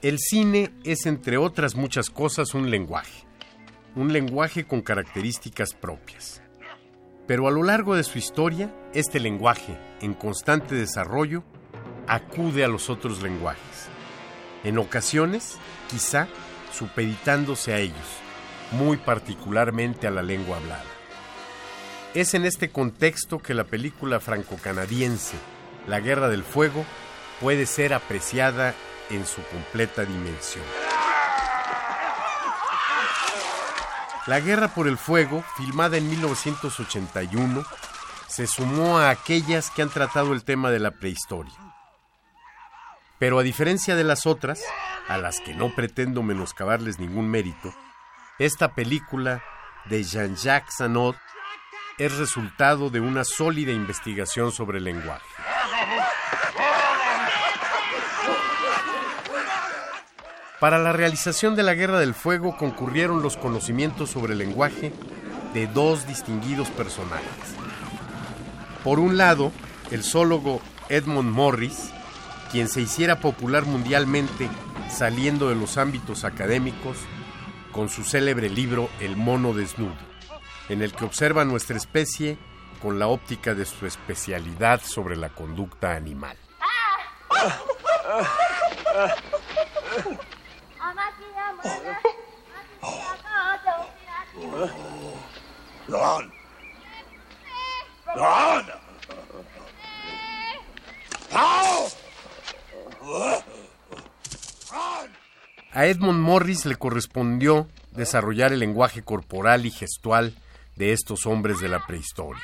El cine es, entre otras muchas cosas, un lenguaje. Un lenguaje con características propias. Pero a lo largo de su historia, este lenguaje, en constante desarrollo, acude a los otros lenguajes. En ocasiones, quizá, supeditándose a ellos, muy particularmente a la lengua hablada. Es en este contexto que la película franco-canadiense La Guerra del Fuego puede ser apreciada en su completa dimensión. La Guerra por el Fuego, filmada en 1981, se sumó a aquellas que han tratado el tema de la prehistoria. Pero a diferencia de las otras, a las que no pretendo menoscabarles ningún mérito, esta película de Jean-Jacques Sanot es resultado de una sólida investigación sobre el lenguaje. Para la realización de la Guerra del Fuego concurrieron los conocimientos sobre el lenguaje de dos distinguidos personajes. Por un lado, el zoólogo Edmund Morris, quien se hiciera popular mundialmente saliendo de los ámbitos académicos con su célebre libro El mono desnudo, en el que observa nuestra especie con la óptica de su especialidad sobre la conducta animal. A Edmund Morris le correspondió desarrollar el lenguaje corporal y gestual de estos hombres de la prehistoria.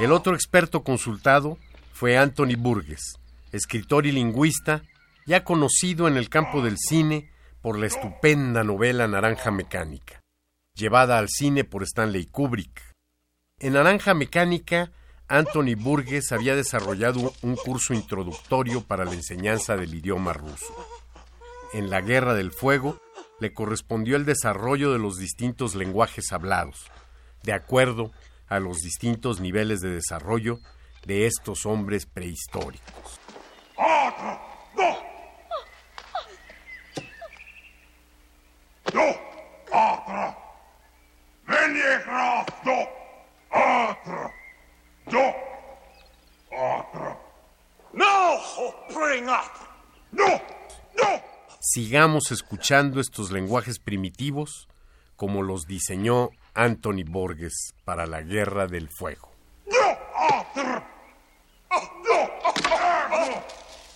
El otro experto consultado fue Anthony Burgess, escritor y lingüista, ya conocido en el campo del cine por la estupenda novela Naranja Mecánica, llevada al cine por Stanley Kubrick. En Naranja Mecánica, Anthony Burgess había desarrollado un curso introductorio para la enseñanza del idioma ruso. En la Guerra del Fuego le correspondió el desarrollo de los distintos lenguajes hablados, de acuerdo a los distintos niveles de desarrollo de estos hombres prehistóricos. Sigamos escuchando estos lenguajes primitivos como los diseñó Anthony Borges para la Guerra del Fuego.